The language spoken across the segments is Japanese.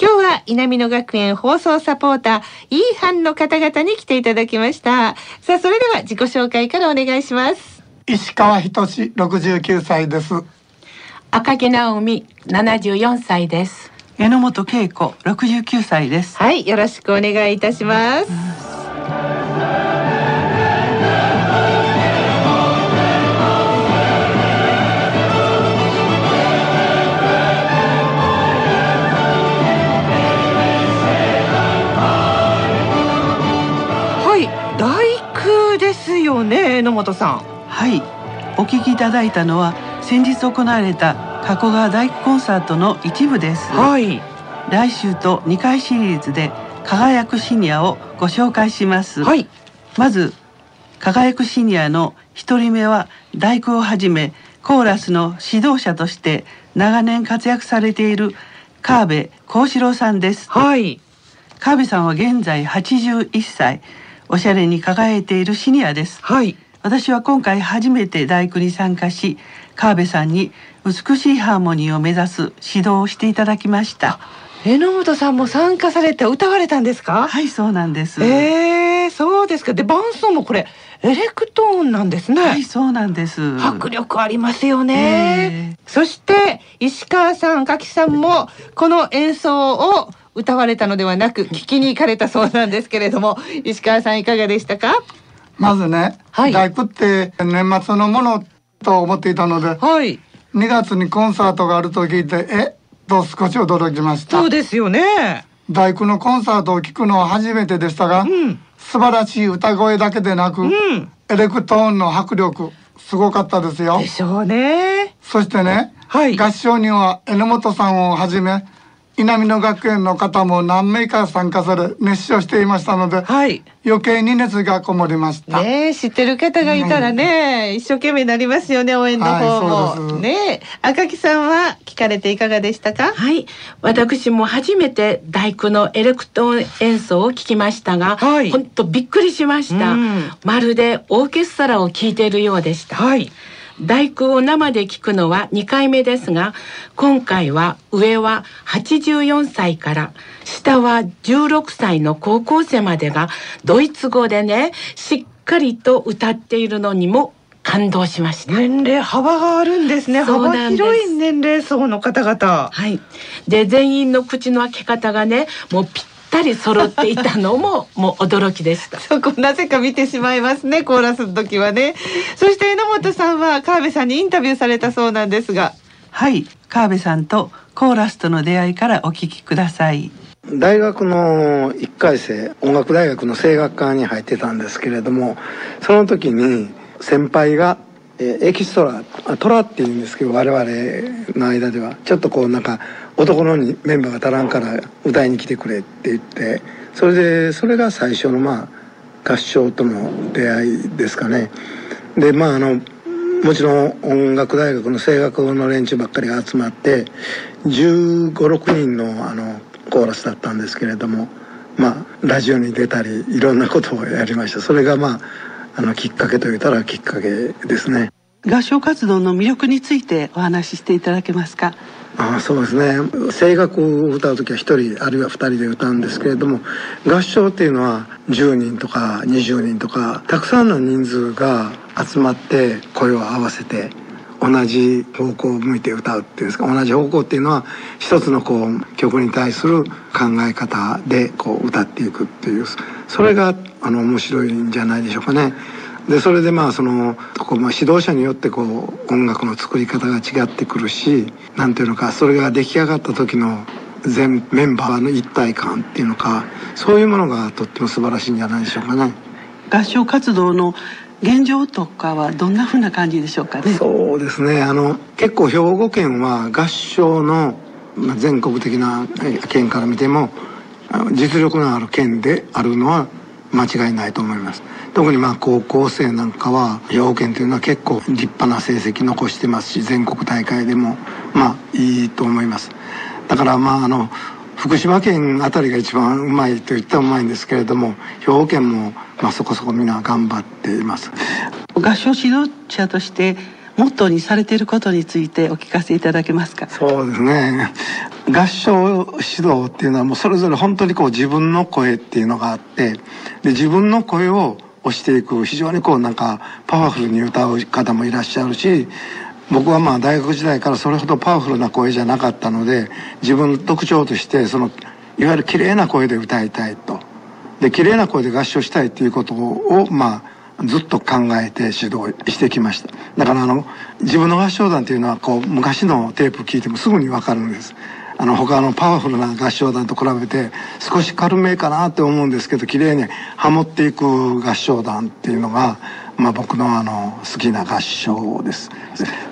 今日は稲美野学園放送サポーターイーハンの方々に来ていただきました。さあそれでは自己紹介からお願いします。石川仁69歳です。赤木直美74歳です。榎本恵子69歳です。はいよろしくお願いいたしますよね榎本さんはいお聞きいただいたのは先日行われた加古川大工コンサートの一部です。はい。来週と2回シリーズで輝くシニアをご紹介します。はい。まず輝くシニアの一人目は大工をはじめコーラスの指導者として長年活躍されている川辺幸四郎さんです。はい。川辺さんは現在81歳、おしゃれに輝いているシニアです。はい。私は今回初めて大工に参加し川辺さんに美しいハーモニーを目指す指導をしていただきました榎本さんも参加されて歌われたんですか？はいそうなんですえー、そうですかで伴奏もこれエレクトーンなんですね。はいそうなんです。迫力ありますよね、えー、そして石川さん柿さんもこの演奏を歌われたのではなく聞きに行かれたそうなんですけれども石川さんいかがでしたか？まずね、はい、大工って年末のものと思っていたので、はい、2月にコンサートがあると聞いてえっと少し驚きました。そうですよね。大工のコンサートを聞くのは初めてでしたが、うん、素晴らしい歌声だけでなく、うん、エレクトーンの迫力すごかったですよ。でしょうね。そしてね、はい、合唱には榎本さんをはじめ南の学園の方も何名か参加され熱唱していましたので、はい、余計に熱がこもりました。ね知ってる方がいたらね、一生懸命になりますよね応援の方も、はい、ね赤木さんは聞かれていかがでしたか？はい。私も初めて大工のエレクトーン演奏を聞きましたが、はい、本当びっくりしました、まるでオーケストラを聴いているようでした、はい大工を生で聞くのは2回目ですが今回は上は84歳から下は16歳の高校生までがドイツ語でねしっかりと歌っているのにも感動しました。年齢幅があるんですね。幅広い年齢層の方々。はい。で全員の口の開け方がねもうぴったり揃っていたのも もう驚きでした。そこなぜか見てしまいますねコーラスの時はね。そして榎本さんは川辺さんにインタビューされたそうなんですが。はい川辺さんとコーラスとの出会いからお聞きください。大学の1回生音楽大学の声楽科に入ってたんですけれどもその時に先輩がエキストラトラっていうんですけど我々の間では。ちょっとこうなんか男のメンバーが足らんから歌いに来てくれって言ってそれでそれが最初のまあ合唱との出会いですかね。でまああのもちろん音楽大学の声楽の連中ばっかりが集まって1 5 6人のあのコーラスだったんですけれどもまあラジオに出たりいろんなことをやりました。それがまああのきっかけといったらきっかけですね。合唱活動の魅力についてお話ししていただけますか？あそうですね声楽を歌う時は1人あるいは2人で歌うんですけれども合唱っていうのは10人とか20人とかたくさんの人数が集まって声を合わせて同じ方向を向いて歌うっていうんですか同じ方向っていうのは一つのこう曲に対する考え方でこう歌っていくっていうそれがあの面白いんじゃないでしょうかね。でそれでまあそのこう、まあ、指導者によってこう音楽の作り方が違ってくるし何ていうのかそれが出来上がった時の全メンバーの一体感っていうのかそういうものがとっても素晴らしいんじゃないでしょうかね。合唱活動の現状とかはどんなふうな感じでしょうかね？そうですねあの結構兵庫県は合唱の、まあ、全国的な県から見ても実力のある県であるのは間違いないと思います。特にまあ高校生なんかは兵庫県というのは結構立派な成績残してますし全国大会でもまあいいと思います。だからまああの福島県あたりが一番うまいと言ったらうまいんですけれども兵庫県もまあそこそこみんな頑張っています。合唱指導者としてモットーにされていることについてお聞かせいただけますか？そうですね。合唱指導っていうのはもうそれぞれ本当にこう自分の声っていうのがあってで自分の声を押していく非常にこうなんかパワフルに歌う方もいらっしゃるし僕はまあ大学時代からそれほどパワフルな声じゃなかったので自分の特徴としてそのいわゆる綺麗な声で歌いたいと。で綺麗な声で合唱したいっていうことをまあずっと考えて指導してきました。だからあの自分の合唱団っていうのはこう昔のテープ聞いてもすぐに分かるんです。あの他のパワフルな合唱団と比べて少し軽めかなって思うんですけど綺麗にハモっていく合唱団っていうのがまあ、僕のあの好きな合唱です。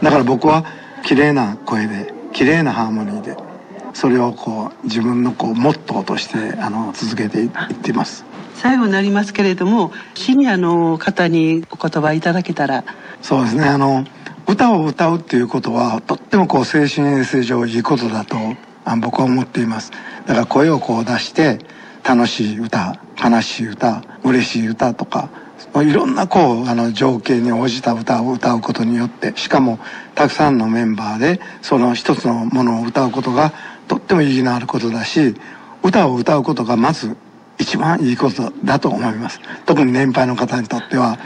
だから僕は綺麗な声で綺麗なハーモニーでそれをこう自分のこうモットーとしてあの続けていっています。最後になりますけれどもシニアの方にお言葉いただけたら。そうですね。あの歌を歌うっていうことはとってもこう精神衛生上いいことだと僕は思っています。だから声をこう出して楽しい歌悲しい歌嬉しい歌とかいろんなこうあの情景に応じた歌を歌うことによってしかもたくさんのメンバーでその一つのものを歌うことがとっても意義のあることだし歌を歌うことがまず一番いいことだと思います。特に年配の方にとっては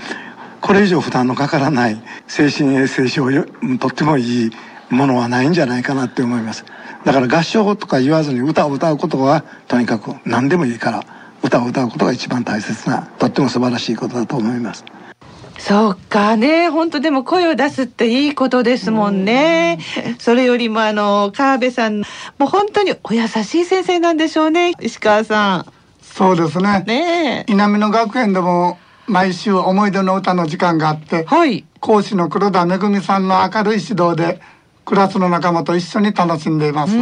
これ以上負担のかからない精神衛生上とってもいいものはないんじゃないかなって思います。だから合唱とか言わずに歌を歌うことはとにかく何でもいいから歌を歌うことが一番大切なとっても素晴らしいことだと思います。そうかね。本当でも声を出すっていいことですもんね。それよりもあの川辺さんもう本当にお優しい先生なんでしょうね石川さん。そうですね。ね稲美野学園でも毎週思い出の歌の時間があって、はい、講師の黒田めぐみさんの明るい指導でクラスの仲間と一緒に楽しんでいます。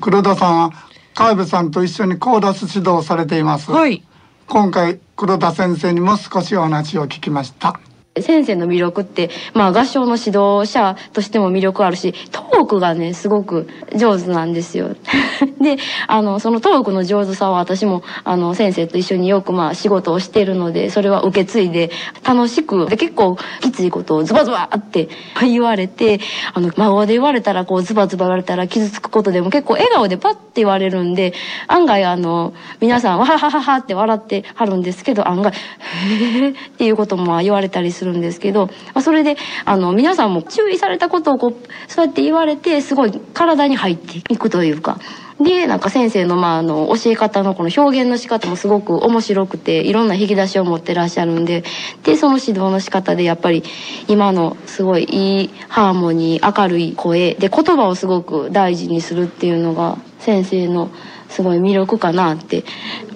黒田さんは川辺さんと一緒にコーラス指導されています、はい、今回黒田先生にも少しお話を聞きました先生の魅力って、まあ合唱の指導者としても魅力あるし、トークがね、すごく上手なんですよ。で、あの、そのトークの上手さは私も、あの、先生と一緒によくまあ仕事をしているので、それは受け継いで楽しく、で結構きついことをズバズバって言われて、あの、孫で言われたらこうズバズバ言われたら傷つくことでも結構笑顔でパッて言われるんで、案外あの、皆さんわははははって笑ってはるんですけど、案外、へーっていうことも言われたりするるんですけど、まあ、それであの皆さんも注意されたことをこうそうやって言われてすごい体に入っていくというか。でなんか先生の,、まあ、あの教え方のこの表現の仕方もすごく面白くていろんな引き出しを持ってらっしゃるんででその指導の仕方でやっぱり今のすごいいいハーモニー明るい声で言葉をすごく大事にするっていうのが先生のすごい魅力かなって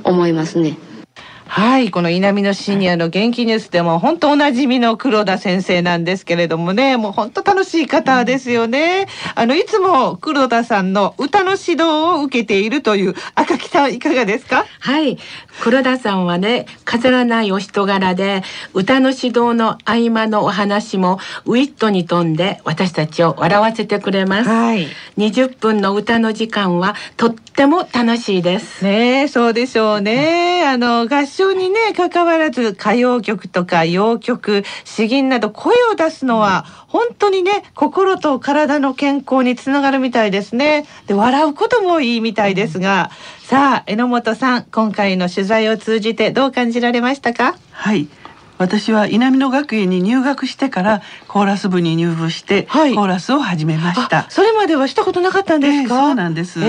思いますね。はい、この稲美のシニアの元気ニュースでも本当おなじみの黒田先生なんですけれどもね、もう本当楽しい方ですよね。あのいつも黒田さんの歌の指導を受けているという赤木さんいかがですか？はい、黒田さんはね、飾らないお人柄で、歌の指導の合間のお話もウィットに富んで私たちを笑わせてくれます。はい、20分の歌の時間はとっても楽しいです。ね、そうでしょうね。あの合唱象にね関わらず歌謡曲とか洋曲詩吟など声を出すのは本当にね心と体の健康につながるみたいですね。で笑うこともいいみたいですが。さあ榎本さん今回の取材を通じてどう感じられましたか？はい。私は稲美野学園に入学してからコーラス部に入部して、はい、コーラスを始めました。それまではしたことなかったんですか、えー、そうなんです、えー、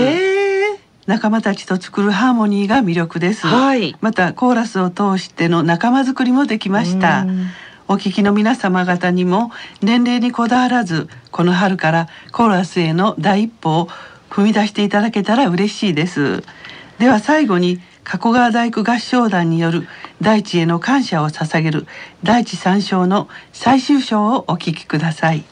仲間たちと作るハーモニーが魅力です、はい、またコーラスを通しての仲間づくりもできました。お聞きの皆様方にも年齢にこだわらずこの春からコーラスへの第一歩を踏み出していただけたら嬉しいです。では最後に加古川大工合唱団による大地への感謝を捧げる大地三章の最終章をお聞きください。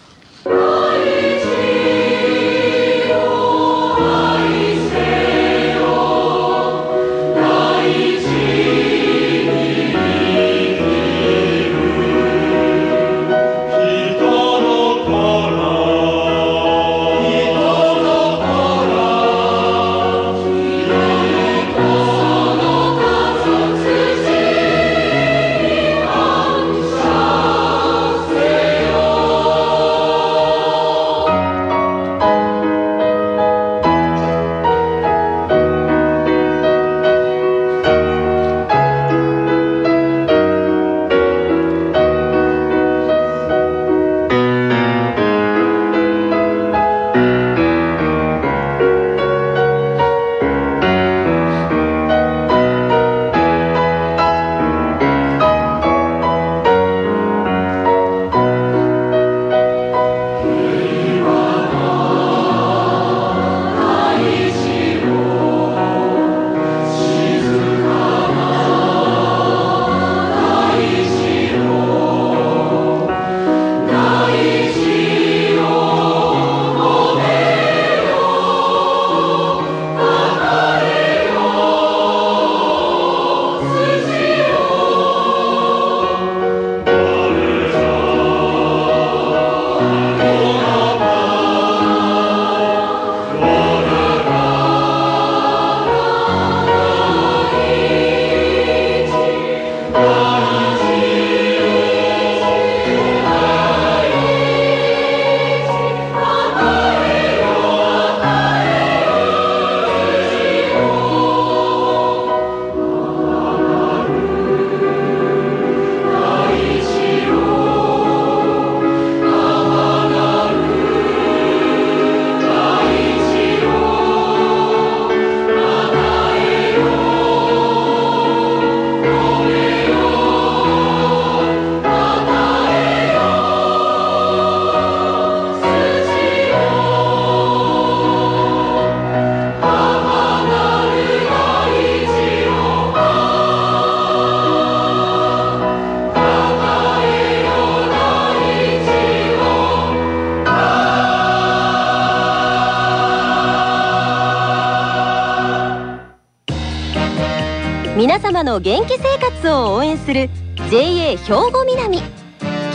様の元気生活を応援する JA 兵庫南。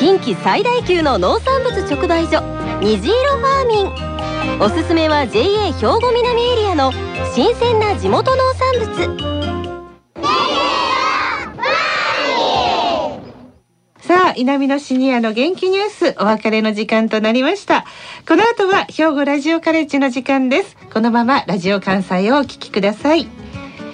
近畿最大級の農産物直売所虹色ファーミン。おすすめは JA 兵庫南エリアの新鮮な地元農産物。さあ南のシニアの元気ニュースお別れの時間となりました。この後は兵庫ラジオカレッジの時間です。このままラジオ関西をお聞きください。